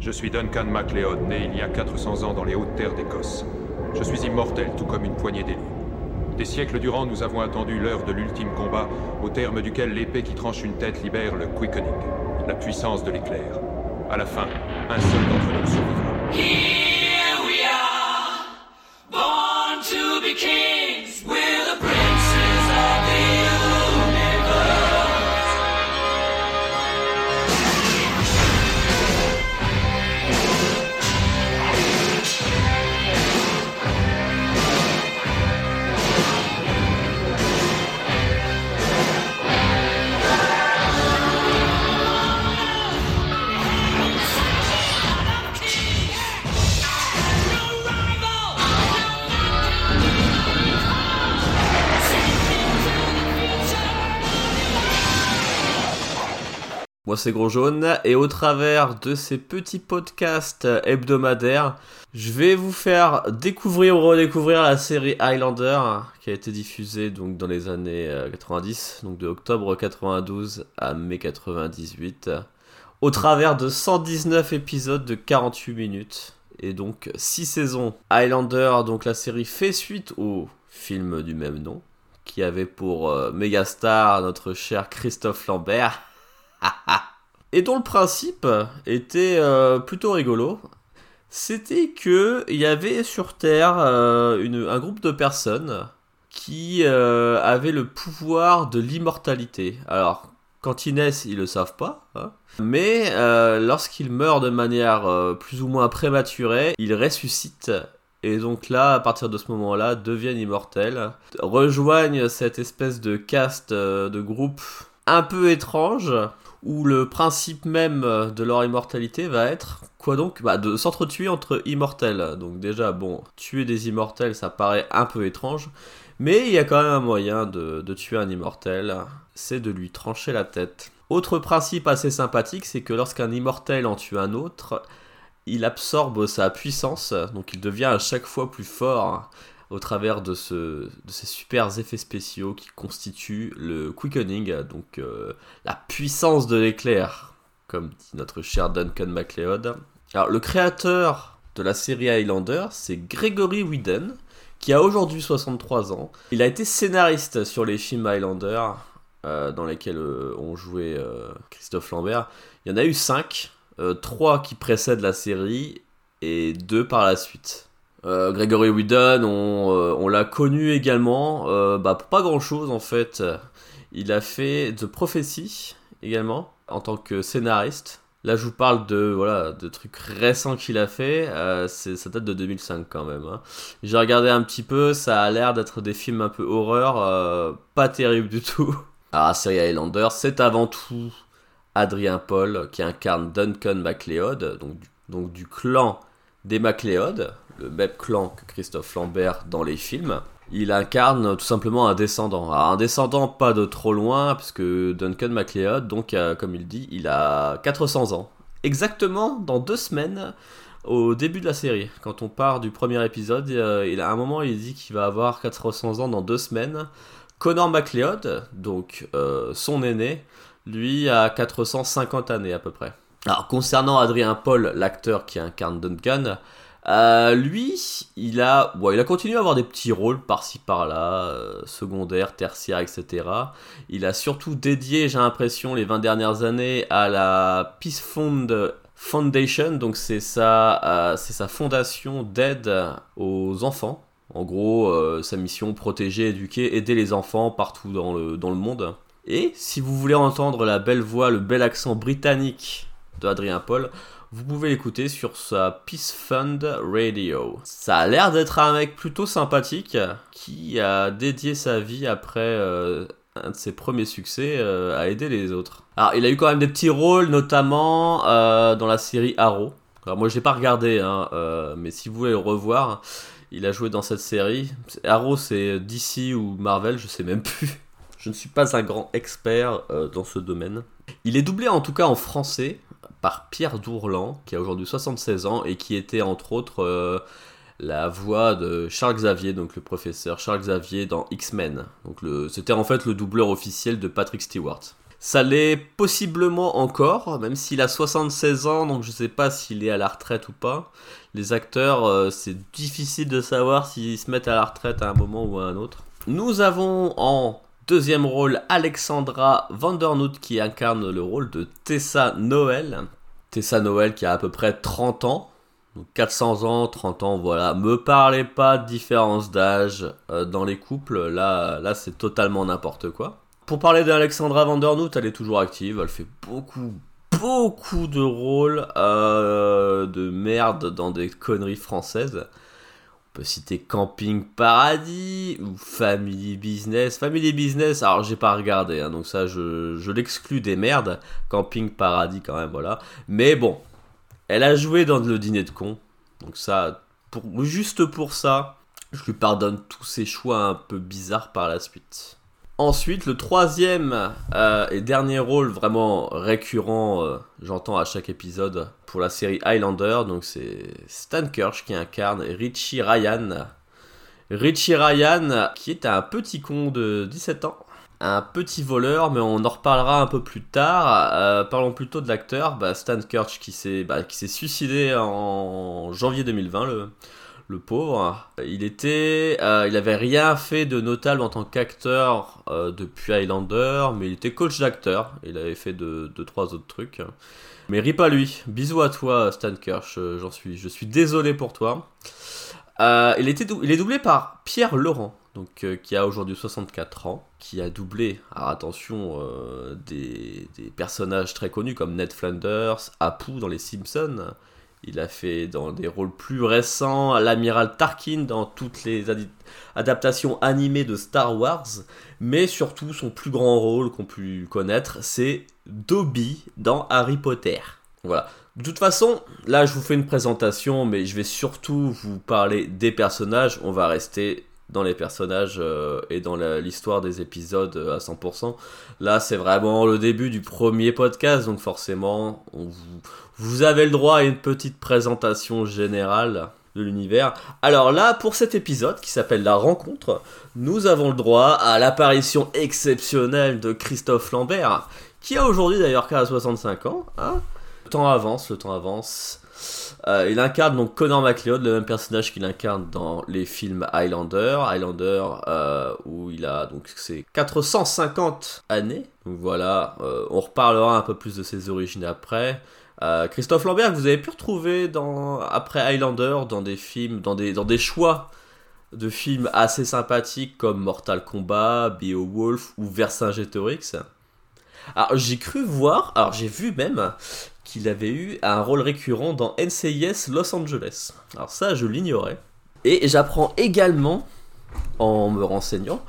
Je suis Duncan MacLeod, né il y a 400 ans dans les hautes terres d'Écosse. Je suis immortel, tout comme une poignée d'élus. Des siècles durant, nous avons attendu l'heure de l'ultime combat, au terme duquel l'épée qui tranche une tête libère le quickening, la puissance de l'éclair. À la fin, un seul d'entre nous survivra. C'est Gros Jaune et au travers de ces petits podcasts hebdomadaires, je vais vous faire découvrir ou redécouvrir la série Highlander qui a été diffusée donc dans les années euh, 90, donc de octobre 92 à mai 98, au travers de 119 épisodes de 48 minutes et donc 6 saisons. Highlander, donc la série fait suite au film du même nom qui avait pour euh, mégastar notre cher Christophe Lambert. Et dont le principe était euh, plutôt rigolo. C'était que il y avait sur Terre euh, un groupe de personnes qui euh, avaient le pouvoir de l'immortalité. Alors, quand ils naissent, ils le savent pas. hein. Mais lorsqu'ils meurent de manière plus ou moins prématurée, ils ressuscitent. Et donc là, à partir de ce moment-là, deviennent immortels. Rejoignent cette espèce de caste, de groupe un peu étrange où le principe même de leur immortalité va être quoi donc bah, de s'entretuer entre immortels. Donc déjà bon, tuer des immortels ça paraît un peu étrange, mais il y a quand même un moyen de, de tuer un immortel, c'est de lui trancher la tête. Autre principe assez sympathique, c'est que lorsqu'un immortel en tue un autre, il absorbe sa puissance, donc il devient à chaque fois plus fort au travers de, ce, de ces super effets spéciaux qui constituent le quickening, donc euh, la puissance de l'éclair, comme dit notre cher Duncan MacLeod. Alors, le créateur de la série Highlander, c'est Gregory Whedon, qui a aujourd'hui 63 ans. Il a été scénariste sur les films Highlander, euh, dans lesquels euh, ont joué euh, Christophe Lambert. Il y en a eu 5, 3 qui précèdent la série et 2 par la suite. Euh, Gregory Whedon, on, euh, on l'a connu également, euh, bah, pour pas grand chose en fait. Il a fait The Prophecy également en tant que scénariste. Là, je vous parle de voilà de trucs récents qu'il a fait. Ça date de 2005 quand même. hein. J'ai regardé un petit peu, ça a l'air d'être des films un peu horreur, pas terrible du tout. La série Highlander, c'est avant tout Adrien Paul qui incarne Duncan MacLeod, donc donc du clan des MacLeod, le même clan que Christophe Lambert dans les films. Il incarne tout simplement un descendant. Alors, un descendant pas de trop loin, puisque Duncan MacLeod, donc euh, comme il dit, il a 400 ans. Exactement dans deux semaines au début de la série. Quand on part du premier épisode, euh, il a un moment il dit qu'il va avoir 400 ans dans deux semaines. Connor MacLeod, donc euh, son aîné, lui a 450 années à peu près. Alors concernant Adrien Paul, l'acteur qui incarne Duncan, euh, lui, il a, bon, il a continué à avoir des petits rôles par-ci par-là, euh, secondaires, tertiaires, etc. Il a surtout dédié, j'ai l'impression, les 20 dernières années à la Peace Fund Foundation, donc c'est sa, euh, sa fondation d'aide aux enfants. En gros, sa mission, protéger, éduquer, aider les enfants partout dans le, dans le monde. Et si vous voulez entendre la belle voix, le bel accent britannique de Adrien Paul, vous pouvez l'écouter sur sa Peace Fund Radio. Ça a l'air d'être un mec plutôt sympathique qui a dédié sa vie après euh, un de ses premiers succès euh, à aider les autres. Alors, il a eu quand même des petits rôles, notamment euh, dans la série Arrow. Alors, moi, je l'ai pas regardé, hein, mais si vous voulez le revoir, il a joué dans cette série. Arrow, c'est DC ou Marvel, je sais même plus. Je ne suis pas un grand expert dans ce domaine. Il est doublé en tout cas en français par Pierre Dourlan, qui a aujourd'hui 76 ans et qui était entre autres euh, la voix de Charles Xavier, donc le professeur Charles Xavier dans X-Men. Donc c'était en fait le doubleur officiel de Patrick Stewart. Ça l'est possiblement encore, même s'il a 76 ans, donc je sais pas s'il est à la retraite ou pas. Les acteurs, euh, c'est difficile de savoir s'ils se mettent à la retraite à un moment ou à un autre. Nous avons en deuxième rôle Alexandra Vandernoot qui incarne le rôle de Tessa Noël. Tessa Noël qui a à peu près 30 ans. Donc 400 ans, 30 ans, voilà. Me parlez pas de différence d'âge euh, dans les couples. Là, là c'est totalement n'importe quoi. Pour parler d'Alexandra Vandernoot, elle est toujours active. Elle fait beaucoup, beaucoup de rôles euh, de merde dans des conneries françaises. On peut citer Camping Paradis ou Family Business. Family Business, alors j'ai pas regardé, hein, donc ça je, je l'exclus des merdes. Camping Paradis quand même, voilà. Mais bon, elle a joué dans le dîner de con. Donc ça, pour, juste pour ça, je lui pardonne tous ses choix un peu bizarres par la suite. Ensuite, le troisième euh, et dernier rôle vraiment récurrent, euh, j'entends à chaque épisode pour la série Highlander, c'est Stan Kirsch qui incarne Richie Ryan. Richie Ryan, qui est un petit con de 17 ans, un petit voleur, mais on en reparlera un peu plus tard. Euh, parlons plutôt de l'acteur, bah, Stan Kirsch qui s'est bah, qui s'est suicidé en janvier 2020, le, le pauvre. Il était, euh, il avait rien fait de notable en tant qu'acteur euh, depuis Highlander, mais il était coach d'acteur. Il avait fait deux, deux, trois autres trucs. Mais rip à lui. Bisous à toi, Stan Kirsch. euh, J'en suis, je suis désolé pour toi. Il, était est doublé par Pierre Laurent, qui a aujourd'hui 64 ans, qui a doublé, alors attention, des, des personnages très connus comme Ned Flanders, Apu dans Les Simpsons. Il a fait dans des rôles plus récents l'amiral Tarkin dans toutes les adaptations animées de Star Wars, mais surtout son plus grand rôle qu'on peut connaître, c'est Dobby dans Harry Potter. Voilà. De toute façon, là je vous fais une présentation, mais je vais surtout vous parler des personnages. On va rester dans les personnages euh, et dans l'histoire des épisodes euh, à 100%. Là, c'est vraiment le début du premier podcast, donc forcément, on vous, vous avez le droit à une petite présentation générale de l'univers. Alors là, pour cet épisode qui s'appelle La Rencontre, nous avons le droit à l'apparition exceptionnelle de Christophe Lambert, qui a aujourd'hui d'ailleurs qu'à 65 ans. Hein le temps avance, le temps avance. Euh, il incarne donc Connor McLeod, le même personnage qu'il incarne dans les films Highlander. Highlander, euh, où il a donc ses 450 années. Donc voilà, euh, on reparlera un peu plus de ses origines après. Euh, Christophe Lambert, vous avez pu retrouver dans, après Highlander dans des films, dans des, dans choix de films assez sympathiques comme Mortal Kombat, Beowulf ou Vercingétorix. Alors j'ai cru voir, alors j'ai vu même qu'il avait eu un rôle récurrent dans NCIS Los Angeles. Alors ça, je l'ignorais. Et j'apprends également, en me renseignant,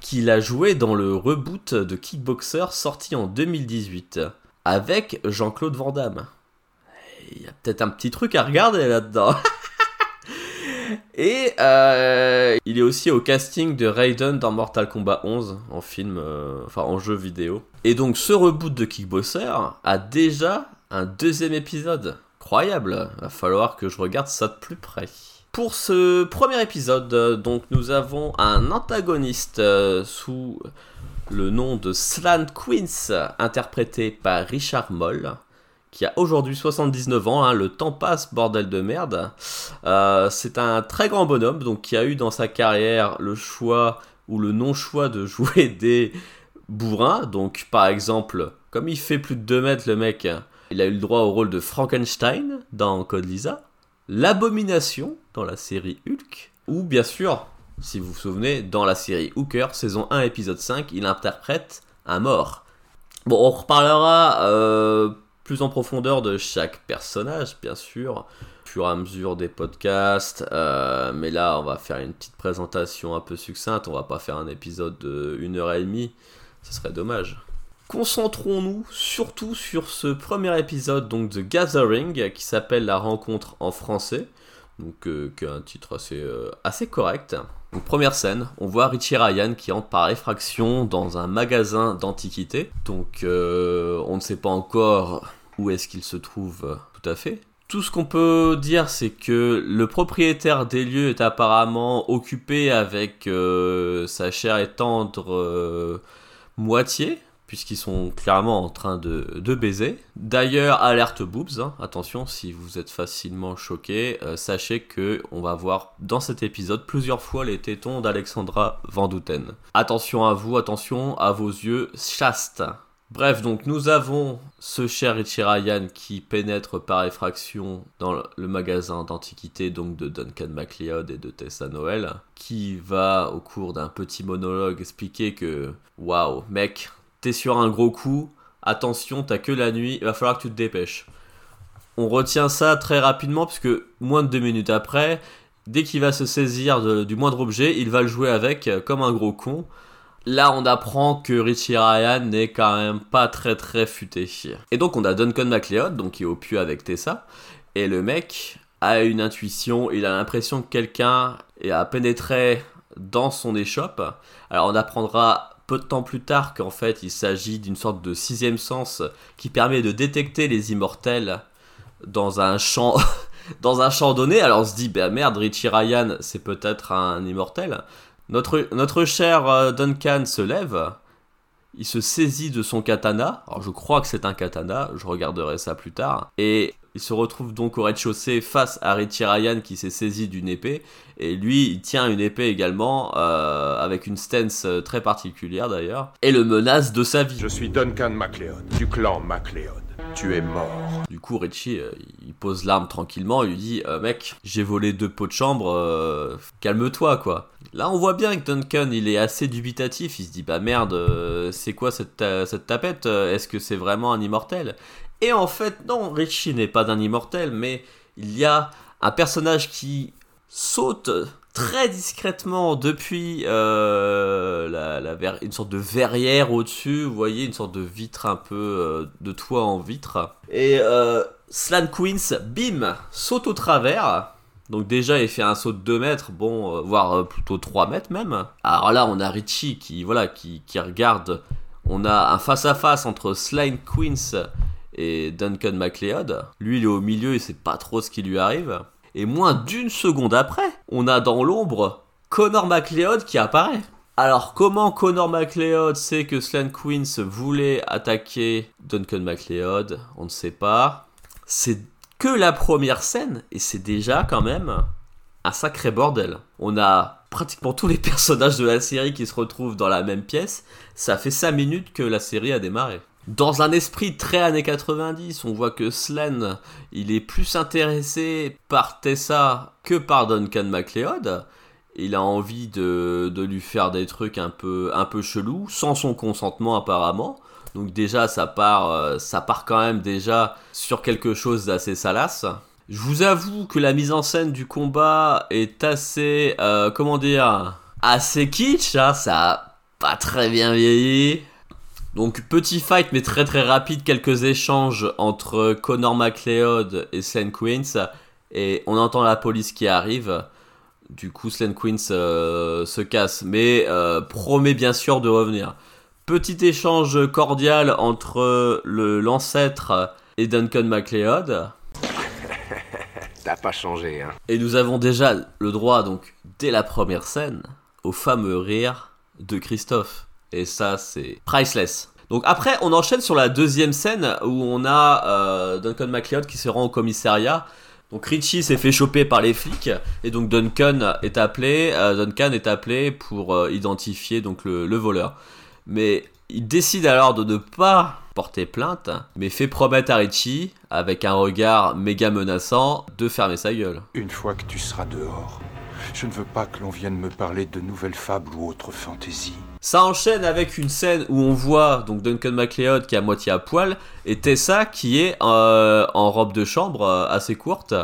qu'il a joué dans le reboot de Kickboxer sorti en 2018 avec Jean-Claude Van Damme. Il y a peut-être un petit truc à regarder là-dedans. Et euh, il est aussi au casting de Raiden dans Mortal Kombat 11 en film, euh, enfin en jeu vidéo. Et donc ce reboot de Kickboxer a déjà un deuxième épisode. Incroyable, va falloir que je regarde ça de plus près. Pour ce premier épisode, donc nous avons un antagoniste euh, sous le nom de Slan Queens, interprété par Richard Moll, qui a aujourd'hui 79 ans. hein, le temps passe, bordel de merde. Euh, c'est un très grand bonhomme, donc qui a eu dans sa carrière le choix ou le non-choix de jouer des bourrins. Donc par exemple, comme il fait plus de 2 mètres le mec, il a eu le droit au rôle de Frankenstein dans Code Lisa, l'abomination dans la série Hulk, ou bien sûr, si vous vous souvenez, dans la série Hooker, saison 1, épisode 5, il interprète un mort. Bon, on reparlera euh, plus en profondeur de chaque personnage, bien sûr, au fur et à mesure des podcasts, euh, mais là, on va faire une petite présentation un peu succincte, on va pas faire un épisode de 1 heure et demie, ce serait dommage. Concentrons-nous surtout sur ce premier épisode donc de Gathering qui s'appelle La rencontre en français, donc euh, qui a un titre assez, euh, assez correct. Donc première scène, on voit Richie Ryan qui entre par effraction dans un magasin d'antiquités. Donc euh, on ne sait pas encore où est-ce qu'il se trouve euh, tout à fait. Tout ce qu'on peut dire, c'est que le propriétaire des lieux est apparemment occupé avec euh, sa chère et tendre moitié, puisqu'ils sont clairement en train de, de baiser. D'ailleurs, alerte boobs, hein. attention si vous êtes facilement choqué, euh, sachez que on va voir dans cet épisode plusieurs fois les tétons d'Alexandra Van Douten. Attention à vous, attention à vos yeux chastes. Bref, donc nous avons ce cher Richie Ryan qui pénètre par effraction dans le- magasin d'antiquités donc de Duncan MacLeod et de Tessa Noël, qui va au cours d'un petit monologue expliquer que waouh mec, sur un gros coup, attention t'as que la nuit, il va falloir que tu te dépêches. On retient ça très rapidement puisque moins de deux minutes après, dès qu'il va se saisir du moindre objet, il va le jouer avec euh, comme un gros con. Là, on apprend que Richie Ryan n'est quand même pas très très futé. Et donc, on a Duncan MacLeod, donc qui est au avec Tessa, et le mec a une intuition, il a l'impression que quelqu'un a pénétré dans son échoppe. Alors, on apprendra peu de temps plus tard qu'en fait, il s'agit d'une sorte de sixième sens qui permet de détecter les immortels dans un champ. Dans un champ donné, alors on se dit, bah merde, Richie Ryan, c'est peut-être un immortel. Notre, notre cher euh, Duncan se lève, il se saisit de son katana, alors je crois que c'est un katana, je regarderai ça plus tard, et il se retrouve donc au rez-de-chaussée face à Richie Ryan qui s'est saisi d'une épée, et lui il tient une épée également, euh, avec une stance euh, très particulière d'ailleurs, et le menace de sa vie. Je suis Duncan MacLeod, du clan MacLeod. Tu es mort. Du coup, Richie, euh, il pose l'arme tranquillement et lui dit euh, Mec, j'ai volé deux pots de chambre, calme-toi, quoi. Là, on voit bien que Duncan, il est assez dubitatif. Il se dit Bah merde, c'est quoi cette, ta- cette tapette? Est-ce que c'est vraiment un immortel? Et en fait, non, Richie n'est pas d'un immortel, mais il y a un personnage qui saute très discrètement depuis euh, une sorte de verrière au-dessus, vous voyez, une sorte de vitre un peu euh, de toit en vitre. Et euh, Slan Queens, bim, saute au travers. Donc déjà, il fait un saut de 2 mètres, bon, euh, voire plutôt 3 mètres même. Alors là, on a Richie qui, voilà, qui, qui regarde. On a un face-à-face entre Slime Queens et Duncan MacLeod. Lui, il est au milieu, il sait pas trop ce qui lui arrive. Et moins d'une seconde après, on a dans l'ombre Connor MacLeod qui apparaît. Alors comment Connor MacLeod sait que Slan Queens voulait attaquer Duncan MacLeod? On ne sait pas. C'est que la première scène et c'est déjà quand même un sacré bordel. On a pratiquement tous les personnages de la série qui se retrouvent dans la même pièce. Ça fait 5 minutes que la série a démarré. Dans un esprit très années 90, on voit que Slan, il est plus intéressé par Tessa que par Duncan MacLeod. Il a envie de, de lui faire des trucs un peu, un peu chelous, sans son consentement apparemment. Donc déjà, ça part, euh, ça part quand même déjà sur quelque chose d'assez salace. Je vous avoue que la mise en scène du combat est assez, euh, comment dire, assez kitsch. hein, ça a pas très bien vieilli. Donc petit fight mais très très rapide, quelques échanges entre Connor MacLeod et Slan Queens et on entend la police qui arrive. Du coup Slan Queens euh, se casse mais euh, promet bien sûr de revenir. Petit échange cordial entre le l'ancêtre et Duncan MacLeod. T'as pas changé, hein. Et nous avons déjà le droit, donc, dès la première scène, au fameux rire de Christophe. Et ça, c'est priceless. Donc après, on enchaîne sur la deuxième scène où on a euh, Duncan MacLeod qui se rend au commissariat. Donc Richie s'est fait choper par les flics et donc Duncan est appelé, euh, Duncan est appelé pour euh, identifier donc le, le voleur. Mais il décide alors de ne pas porter plainte, mais fait promettre à Richie, avec un regard méga menaçant, de fermer sa gueule. Une fois que tu seras dehors, je ne veux pas que l'on vienne me parler de nouvelles fables ou autres fantaisies. Ça enchaîne avec une scène où on voit donc Duncan MacLeod qui est à moitié à poil et Tessa qui est euh, en robe de chambre euh, assez courte.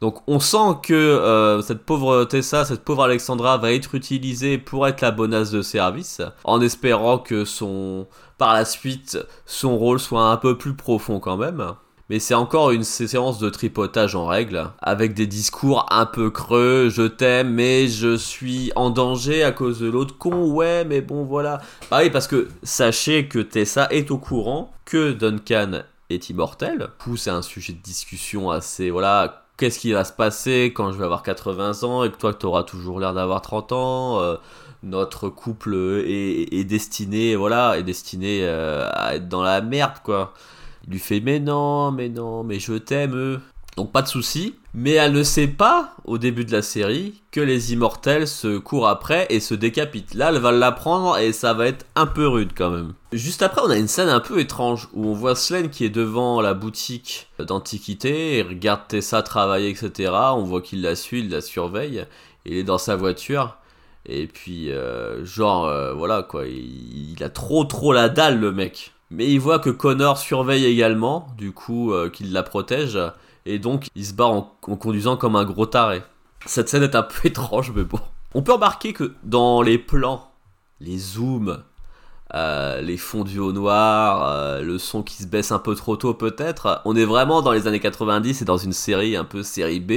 Donc on sent que euh, cette pauvre Tessa, cette pauvre Alexandra va être utilisée pour être la bonasse de service, en espérant que son, par la suite, son rôle soit un peu plus profond quand même. Mais c'est encore une séance de tripotage en règle, avec des discours un peu creux, je t'aime, mais je suis en danger à cause de l'autre con, ouais, mais bon voilà. Bah oui, parce que sachez que Tessa est au courant que Duncan est immortel. Coup, c'est un sujet de discussion assez, voilà, qu'est-ce qui va se passer quand je vais avoir 80 ans et que toi, tu auras toujours l'air d'avoir 30 ans euh, notre couple est, est destiné, voilà, est destiné euh, à être dans la merde, quoi. Il lui fait mais non, mais non, mais je t'aime. euh. Donc pas de souci. Mais elle ne sait pas, au début de la série, que les immortels se courent après et se décapitent. Là, elle va l'apprendre et ça va être un peu rude quand même. Juste après, on a une scène un peu étrange où on voit Slen qui est devant la boutique d'antiquité et regarde Tessa travailler, etc. On voit qu'il la suit, il la surveille. Il est dans sa voiture. Et puis, euh, genre, euh, voilà quoi, il a trop trop la dalle le mec. Mais il voit que Connor surveille également, du coup, euh, qu'il la protège. Et donc, il se barre en, conduisant comme un gros taré. Cette scène est un peu étrange, mais bon. On peut remarquer que dans les plans, les zooms, euh, les fondus au noir, euh, le son qui se baisse un peu trop tôt peut-être, on est vraiment dans les années 90 et dans une série un peu série B.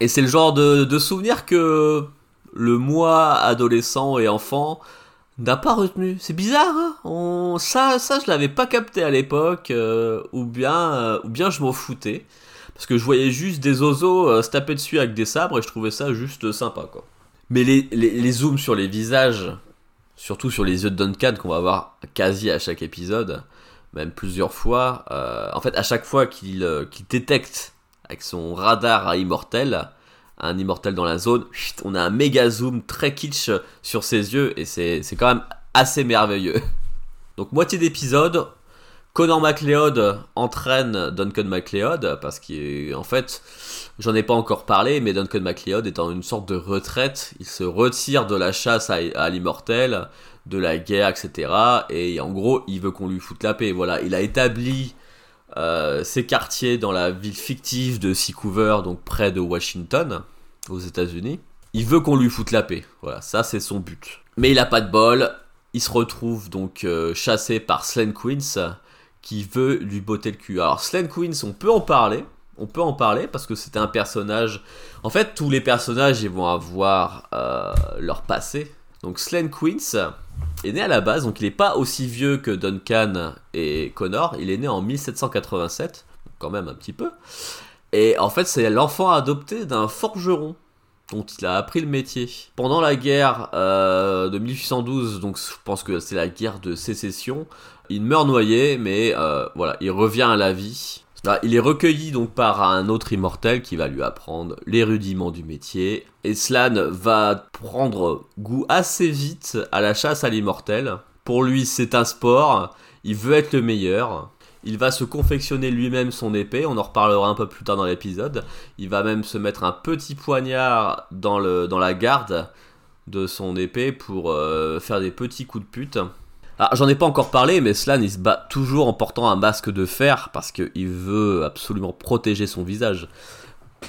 Et c'est le genre de souvenir que le moi adolescent et enfant n'a pas retenu. C'est bizarre, hein ça, ça je l'avais pas capté à l'époque, euh, ou bien, euh, ou bien je m'en foutais, parce que je voyais juste des osos euh, se taper dessus avec des sabres et je trouvais ça juste sympa, quoi. Mais les, zooms sur les visages, surtout sur les yeux de Duncan qu'on va voir quasi à chaque épisode, même plusieurs fois. en fait, à chaque fois qu'il détecte avec son radar à immortel un immortel dans la zone, on a un méga zoom très kitsch sur ses yeux et c'est quand même assez merveilleux. Donc moitié d'épisode, Connor McLeod entraîne Duncan McLeod parce qu'en fait, j'en ai pas encore parlé, mais Duncan McLeod est en une sorte de retraite. Il se retire de la chasse à, à l'immortel, de la guerre, etc. Et en gros, il veut qu'on lui foute la paix. Voilà, il a établi euh, ses quartiers dans la ville fictive de Seacouver, donc près de Washington, aux États-Unis. Il veut qu'on lui foute la paix. Voilà, ça c'est son but. Mais il a pas de bol. Il se retrouve donc euh, chassé par Slen Queens qui veut lui botter le cul. Alors Slen Queens, on peut en parler. On peut en parler parce que c'était un personnage. En fait, tous les personnages ils vont avoir euh, leur passé. Donc Slen Queens est né à la base, donc il n'est pas aussi vieux que Duncan et Connor. Il est né en 1787, donc quand même un petit peu. Et en fait, c'est l'enfant adopté d'un forgeron dont il a appris le métier. Pendant la guerre euh, de 1812, donc je pense que c'est la guerre de sécession, il meurt noyé, mais euh, voilà, il revient à la vie. Là, il est recueilli donc par un autre immortel qui va lui apprendre les rudiments du métier. Et Slan va prendre goût assez vite à la chasse à l'immortel. Pour lui, c'est un sport. Il veut être le meilleur. Il va se confectionner lui-même son épée. On en reparlera un peu plus tard dans l'épisode. Il va même se mettre un petit poignard dans la garde de son épée pour euh, faire des petits coups de pute. Ah, j'en ai pas encore parlé, mais Slan il se bat toujours en portant un masque de fer parce qu'il veut absolument protéger son visage.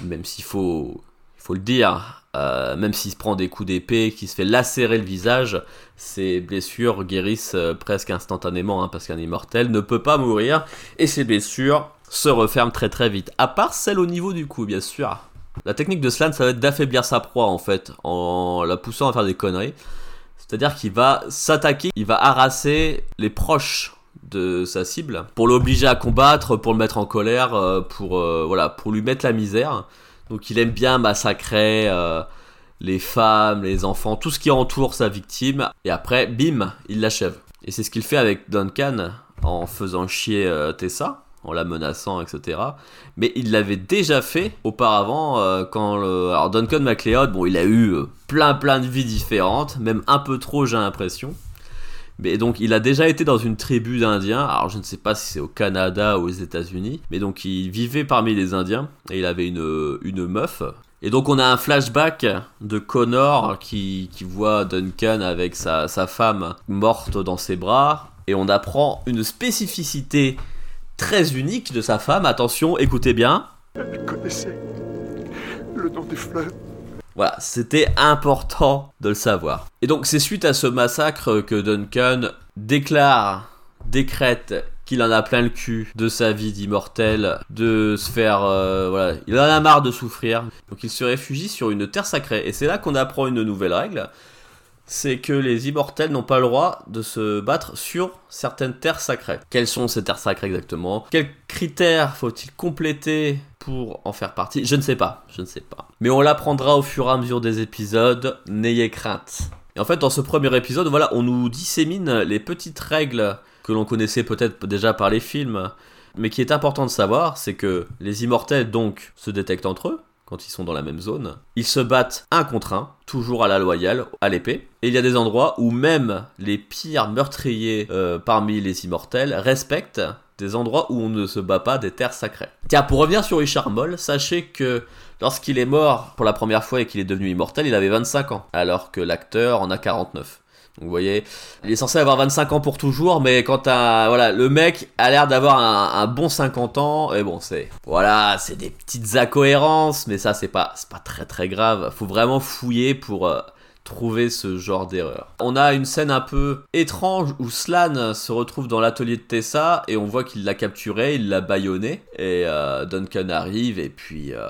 Même s'il faut, faut le dire, euh, même s'il se prend des coups d'épée, qu'il se fait lacérer le visage, ses blessures guérissent euh, presque instantanément hein, parce qu'un immortel ne peut pas mourir et ses blessures se referment très très vite. À part celle au niveau du cou, bien sûr. La technique de Slan, ça va être d'affaiblir sa proie en fait, en la poussant à faire des conneries. C'est-à-dire qu'il va s'attaquer, il va harasser les proches de sa cible pour l'obliger à combattre, pour le mettre en colère, euh, pour euh, voilà, pour lui mettre la misère. Donc il aime bien massacrer euh, les femmes, les enfants, tout ce qui entoure sa victime. Et après, bim, il l'achève. Et c'est ce qu'il fait avec Duncan en faisant chier Tessa, en la menaçant, etc. Mais il l'avait déjà fait auparavant euh, quand le... Alors Duncan MacLeod, bon, il a eu euh, plein plein de vies différentes, même un peu trop, j'ai l'impression. Mais donc il a déjà été dans une tribu d'Indiens, alors je ne sais pas si c'est au Canada ou aux États-Unis, mais donc il vivait parmi les Indiens et il avait une, une meuf. Et donc on a un flashback de Connor qui, qui voit Duncan avec sa, sa femme morte dans ses bras et on apprend une spécificité très unique de sa femme. Attention, écoutez bien. Elle connaissait le nom des fleurs. Voilà, c'était important de le savoir. Et donc c'est suite à ce massacre que Duncan déclare, décrète qu'il en a plein le cul de sa vie d'immortel, de se faire... euh, voilà, il en a marre de souffrir. Donc il se réfugie sur une terre sacrée. Et c'est là qu'on apprend une nouvelle règle. C'est que les immortels n'ont pas le droit de se battre sur certaines terres sacrées. Quelles sont ces terres sacrées exactement? Quels critères faut-il compléter pour en faire partie? Je ne sais pas, je ne sais pas. Mais on l'apprendra au fur et à mesure des épisodes, n'ayez crainte. Et en fait, dans ce premier épisode, voilà, on nous dissémine les petites règles que l'on connaissait peut-être déjà par les films, mais qui est important de savoir, c'est que les immortels donc se détectent entre eux ils sont dans la même zone. Ils se battent un contre un, toujours à la loyale, à l'épée. Et il y a des endroits où même les pires meurtriers euh, parmi les immortels respectent des endroits où on ne se bat pas des terres sacrées. Tiens, pour revenir sur Richard Moll, sachez que lorsqu'il est mort pour la première fois et qu'il est devenu immortel, il avait 25 ans, alors que l'acteur en a 49. Vous voyez, il est censé avoir 25 ans pour toujours, mais quand t'as, voilà, le mec a l'air d'avoir un, bon 50 ans, et bon, c'est, voilà, c'est des petites incohérences, mais ça, c'est pas, c'est pas très très grave. Faut vraiment fouiller pour euh, trouver ce genre d'erreur. On a une scène un peu étrange où Slan se retrouve dans l'atelier de Tessa et on voit qu'il l'a capturé, il l'a bâillonné et euh, Duncan arrive et puis euh,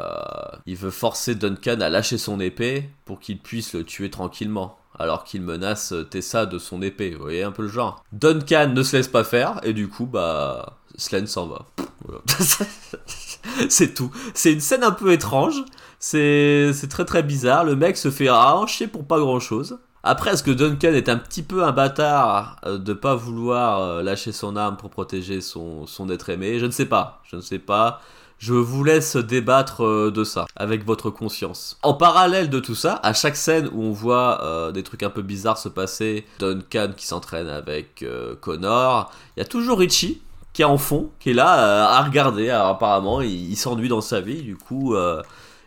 il veut forcer Duncan à lâcher son épée pour qu'il puisse le tuer tranquillement. Alors qu'il menace Tessa de son épée, vous voyez un peu le genre. Duncan ne se laisse pas faire et du coup bah Slan s'en va. C'est tout. C'est une scène un peu étrange. C'est très très bizarre. Le mec se fait arracher pour pas grand chose. Après, est-ce que Duncan est un petit peu un bâtard euh, de pas vouloir euh, lâcher son arme pour protéger son être aimé? Je ne sais pas. Je ne sais pas. Je vous laisse débattre euh, de ça avec votre conscience. En parallèle de tout ça, à chaque scène où on voit euh, des trucs un peu bizarres se passer, Duncan qui s'entraîne avec euh, Connor, il y a toujours Richie qui est en fond, qui est là à regarder. Apparemment, il, il s'ennuie dans sa vie, du coup,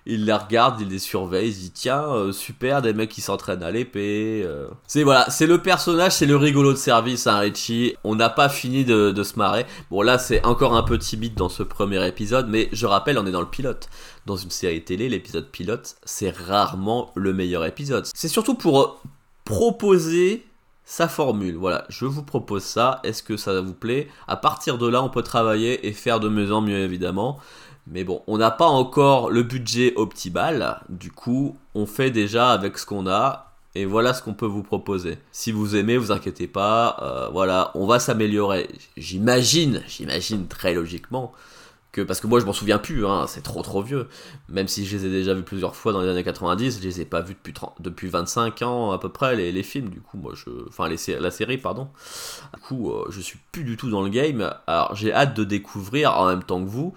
il les regarde, il les surveille, il dit tiens, euh, super, des mecs qui s'entraînent à l'épée. euh. C'est voilà, c'est le personnage, c'est le rigolo de service, hein, Richie. On n'a pas fini de, de se marrer. Bon, là, c'est encore un peu timide dans ce premier épisode, mais je rappelle, on est dans le pilote. Dans une série télé, l'épisode pilote, c'est rarement le meilleur épisode. C'est surtout pour euh, proposer sa formule. Voilà, je vous propose ça. Est-ce que ça vous plaît? À partir de là, on peut travailler et faire de mieux en mieux, évidemment. Mais bon, on n'a pas encore le budget optimal. Du coup, on fait déjà avec ce qu'on a. Et voilà ce qu'on peut vous proposer. Si vous aimez, vous inquiétez pas. euh, voilà, on va s'améliorer. J'imagine, j'imagine très logiquement que parce que moi je m'en souviens plus, hein, c'est trop trop vieux. Même si je les ai déjà vus plusieurs fois dans les années 90, je les ai pas vus depuis 30 depuis 25 ans à peu près les, films. Du coup, moi je, enfin les, la série pardon. Du coup, euh, je suis plus du tout dans le game. Alors j'ai hâte de découvrir en même temps que vous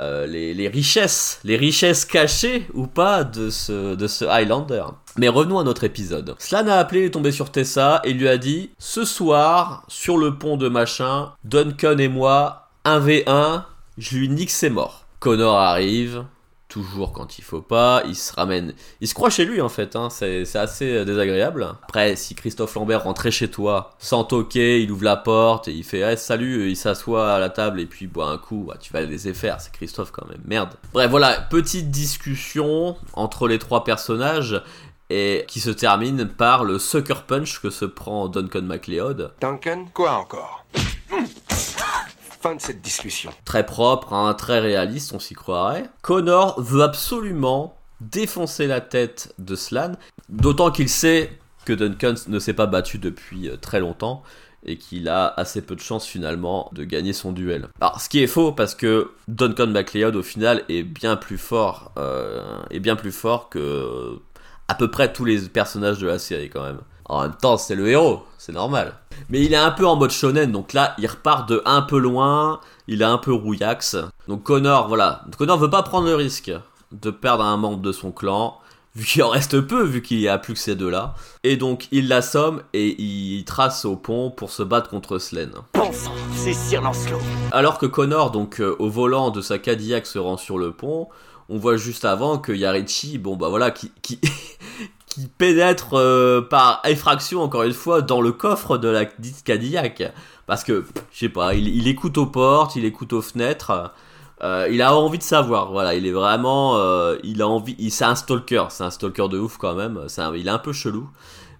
euh, les, richesses, les richesses cachées ou pas de ce, de ce Highlander. Mais revenons à notre épisode. Slan a appelé, est tombé sur Tessa et lui a dit Ce soir, sur le pont de machin, Duncan et moi, 1v1, je lui nique ses morts. Connor arrive, toujours quand il faut pas, il se ramène. Il se croit chez lui en fait, hein, c'est assez euh, désagréable. Après, si Christophe Lambert rentrait chez toi sans toquer, il ouvre la porte et il fait Eh, salut, il s'assoit à la table et puis boit un coup, bah, tu vas le laisser faire, c'est Christophe quand même, merde. Bref, voilà, petite discussion entre les trois personnages et qui se termine par le sucker punch que se prend Duncan MacLeod. Duncan, Quoi encore? De cette discussion. Très propre, hein, très réaliste, on s'y croirait. Connor veut absolument défoncer la tête de Slan, d'autant qu'il sait que Duncan ne s'est pas battu depuis euh, très longtemps et qu'il a assez peu de chances finalement de gagner son duel. Alors ce qui est faux parce que Duncan MacLeod au final est bien plus fort, euh, est bien plus fort que à peu près tous les personnages de la série quand même. En même temps, c'est le héros, c'est normal. Mais il est un peu en mode shonen, donc là, il repart de un peu loin, il est un peu rouillax. Donc Connor, voilà, Connor veut pas prendre le risque de perdre un membre de son clan, vu qu'il en reste peu, vu qu'il n'y a plus que ces deux-là. Et donc, il l'assomme et il trace au pont pour se battre contre Slen. Bon sang, c'est Sir Lancelot. Alors que Connor, donc euh, au volant de sa Cadillac, se rend sur le pont, on voit juste avant qu'il y a Richie, bon bah voilà, qui, qui, pénètre euh, par effraction, encore une fois, dans le coffre de la dite Cadillac. Parce que, je sais pas, il, écoute aux portes, il écoute aux fenêtres. euh, il a envie de savoir, voilà, il est vraiment, euh, il a envie, c'est un stalker, c'est un stalker de ouf quand même, il est un peu chelou,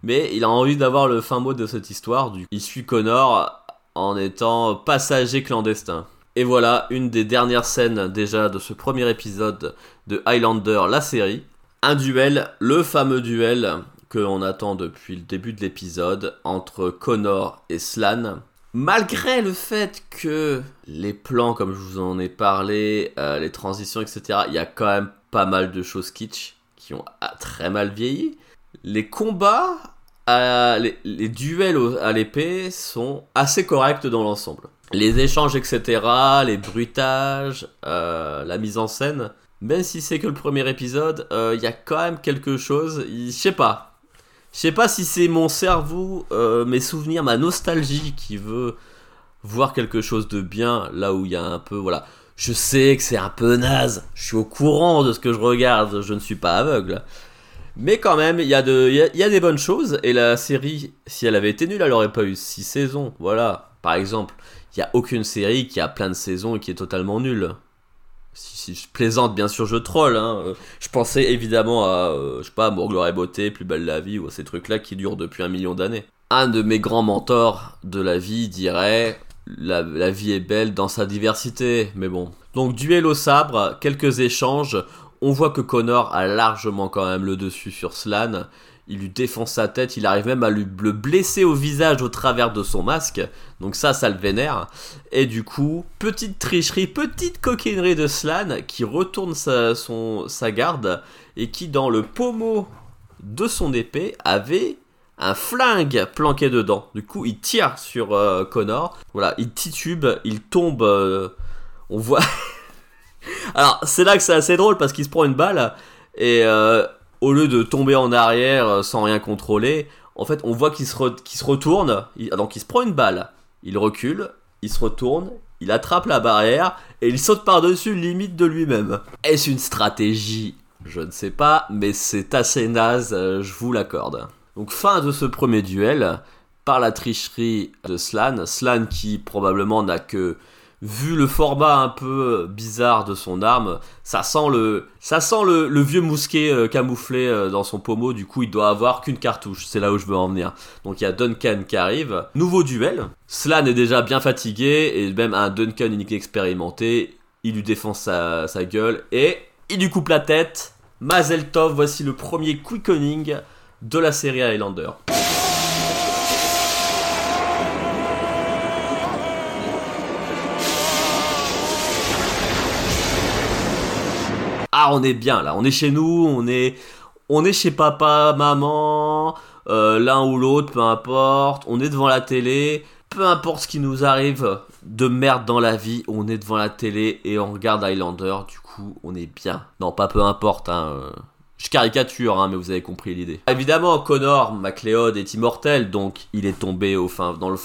mais il a envie d'avoir le fin mot de cette histoire, du, il suit Connor en étant passager clandestin. Et voilà, une des dernières scènes déjà de ce premier épisode de Highlander, la série. Un duel, le fameux duel que l'on attend depuis le début de l'épisode entre Connor et Slan. Malgré le fait que les plans, comme je vous en ai parlé, euh, les transitions, etc., il y a quand même pas mal de choses kitsch qui ont ah, très mal vieilli. Les combats les, duels à l'épée sont assez corrects dans l'ensemble. Les échanges, etc., les bruitages, euh, la mise en scène, même si c'est que le premier épisode, euh, il y a quand même quelque chose, je sais pas. Je sais pas si c'est mon cerveau, euh, mes souvenirs, ma nostalgie qui veut voir quelque chose de bien là où il y a un peu, voilà. Je sais que c'est un peu naze, je suis au courant de ce que je regarde, je ne suis pas aveugle. Mais quand même, il y, a des bonnes choses. Et la série, si elle avait été nulle, elle aurait pas eu 6 saisons. Voilà. Par exemple, il n'y a aucune série qui a plein de saisons et qui est totalement nulle. Si, si je plaisante, bien sûr, je troll. hein. Euh, Je pensais évidemment à, euh, je sais pas, Amour, et Beauté, Plus belle la vie, ou à ces trucs-là qui durent depuis un million d'années. Un de mes grands mentors de la vie dirait la vie est belle dans sa diversité, mais bon. Donc, duel au sabre, quelques échanges. On voit que Connor a largement quand même le dessus sur Slan. Il lui défonce sa tête, il arrive même à lui le blesser au visage au travers de son masque. Donc ça, ça le vénère. Et du coup, petite tricherie, petite coquinerie de Slan qui retourne sa, garde et qui, dans le pommeau de son épée, avait un flingue planqué dedans. Du coup, il tire sur euh, Connor. Voilà, il titube, il tombe. euh, on voit. Alors, c'est là que c'est assez drôle parce qu'il se prend une balle et euh, au lieu de tomber en arrière euh, sans rien contrôler, en fait, on voit qu'il se, se retourne. Il- donc, il se prend une balle, il recule, il se retourne, il attrape la barrière et il saute par-dessus limite de lui-même. Est-ce une stratégie? Je ne sais pas, mais c'est assez naze, euh, je vous l'accorde. Donc, fin de ce premier duel par la tricherie de Slan. Slan qui probablement n'a que vu le format un peu bizarre de son arme, ça sent le, vieux mousquet euh, camouflé euh, dans son pommeau. Du coup, il doit avoir qu'une cartouche. C'est là où je veux en venir. Donc il y a Duncan qui arrive. Nouveau duel. Slan est déjà bien fatigué et même un Duncan inexpérimenté, il lui défonce sa, sa gueule et il lui coupe la tête. Mazel Tov, voici le premier quickening de la série Highlander. Ah, on est bien là, on est chez nous, on est, on est chez papa, maman, euh, l'un ou l'autre, peu importe, on est devant la télé, peu importe ce qui nous arrive de merde dans la vie, on est devant la télé et on regarde Highlander, du coup on est bien. Non, pas peu importe, hein. euh, Je caricature, hein, mais vous avez compris l'idée. Évidemment, Connor MacLeod est immortel, donc il est tombé au fin, dans le,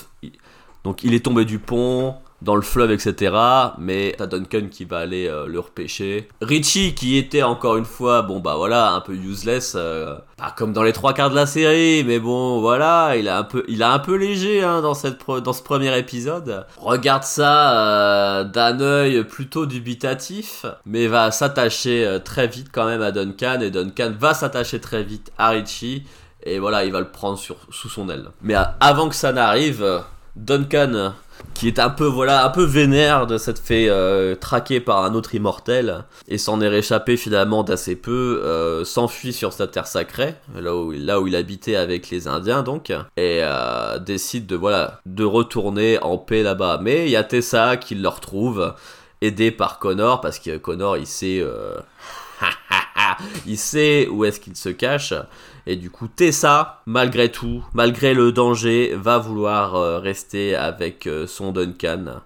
donc il est tombé du pont, dans le fleuve, etc. Mais t'as Duncan qui va aller euh, le repêcher. Richie qui était encore une fois, bon bah voilà, un peu useless, euh, pas comme dans les trois quarts de la série, mais bon voilà, il a un peu, il un peu léger hein, dans cette, dans ce premier épisode. Regarde ça euh, d'un œil plutôt dubitatif, mais va s'attacher très vite quand même à Duncan et Duncan va s'attacher très vite à Richie. Et voilà, il va le prendre sur, sous son aile. Mais avant que ça n'arrive, Duncan, qui est un peu voilà un peu vénère de s'être fait euh, traquer par un autre immortel et s'en est réchappé finalement d'assez peu, euh, s'enfuit sur sa terre sacrée, là où, là où il habitait avec les Indiens donc, et euh, décide de voilà de retourner en paix là-bas. Mais il y a Tessa qui le retrouve, aidé par Connor parce que Connor il sait euh, il sait où est-ce qu'il se cache. Et du coup, Tessa, malgré tout, malgré le danger, va vouloir euh, rester avec euh, son Duncan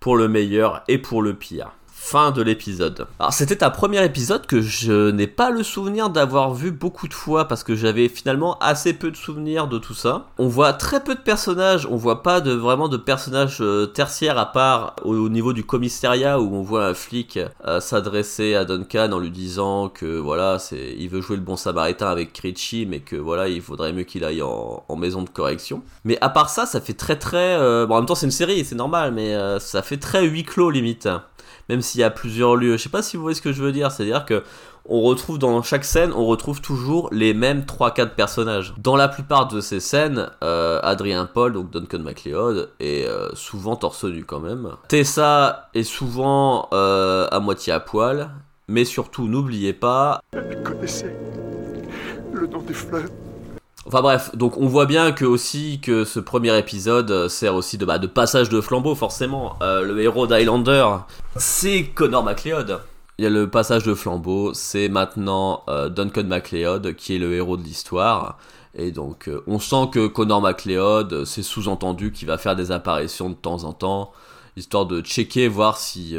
pour le meilleur et pour le pire. Fin de l'épisode. Alors c'était un premier épisode que je n'ai pas le souvenir d'avoir vu beaucoup de fois parce que j'avais finalement assez peu de souvenirs de tout ça. On voit très peu de personnages, on voit pas de vraiment de personnages euh, tertiaires à part au, au niveau du commissariat où on voit un flic euh, s'adresser à Duncan en lui disant que voilà, c'est il veut jouer le bon samaritain avec Richie mais que voilà, il faudrait mieux qu'il aille en, maison de correction. Mais à part ça, ça fait très très euh, bon en même temps c'est une série, c'est normal mais ça fait très huis clos limite même s'il y a plusieurs lieux. Je sais pas si vous voyez ce que je veux dire, c'est-à-dire que on retrouve dans chaque scène, on retrouve toujours les mêmes 3-4 personnages. Dans la plupart de ces scènes, euh, Adrien Paul, donc Duncan MacLeod, est euh, souvent torse nu quand même. Tessa est souvent euh, à moitié à poil, mais surtout n'oubliez pas, Elle connaissait le nom des fleuves. Enfin bref, donc on voit bien que aussi que ce premier épisode euh, sert aussi de, bah, de passage de flambeau forcément. Euh, le héros d'Highlander, c'est Connor MacLeod. Il y a le passage de flambeau, c'est maintenant euh, Duncan MacLeod qui est le héros de l'histoire. Et donc, on sent que Connor McLeod, euh, c'est sous-entendu qu'il va faire des apparitions de temps en temps, histoire de checker, voir si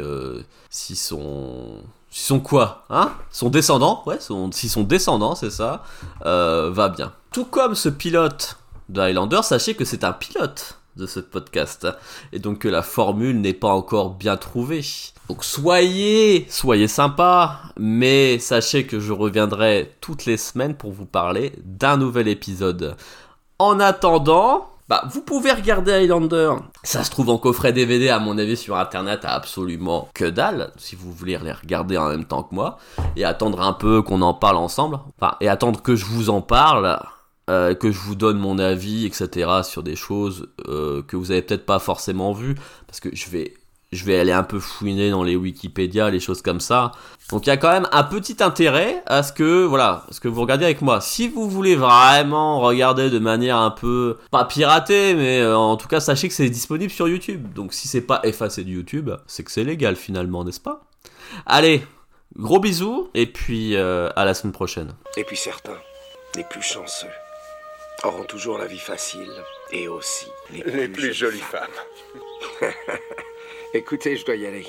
son. Son quoi Hein? Son descendant Ouais, son, si son descendant, c'est ça, euh, va bien. Tout comme ce pilote de Highlander, sachez que c'est un pilote de ce podcast. Et donc que la formule n'est pas encore bien trouvée. Donc soyez, soyez sympa, mais sachez que je reviendrai toutes les semaines pour vous parler d'un nouvel épisode. En attendant, bah, vous pouvez regarder Highlander. Ça se trouve en coffret DVD, à mon avis, sur internet, à absolument que dalle, si vous voulez les regarder en même temps que moi, et attendre un peu qu'on en parle ensemble. Enfin, et attendre que je vous en parle, euh, que je vous donne mon avis, etc., sur des choses euh, que vous avez peut-être pas forcément vues, parce que je vais je vais aller un peu fouiner dans les Wikipédia, les choses comme ça. Donc il y a quand même un petit intérêt à ce que voilà, ce que vous regardez avec moi. Si vous voulez vraiment regarder de manière un peu pas piratée, mais euh, en tout cas sachez que c'est disponible sur YouTube. Donc si c'est pas effacé de YouTube, c'est que c'est légal finalement, n'est-ce pas? Allez, gros bisous et puis euh, à la semaine prochaine. Et puis certains, les plus chanceux, auront toujours la vie facile et aussi les, Les plus jolies femmes. Écoutez, je dois y aller.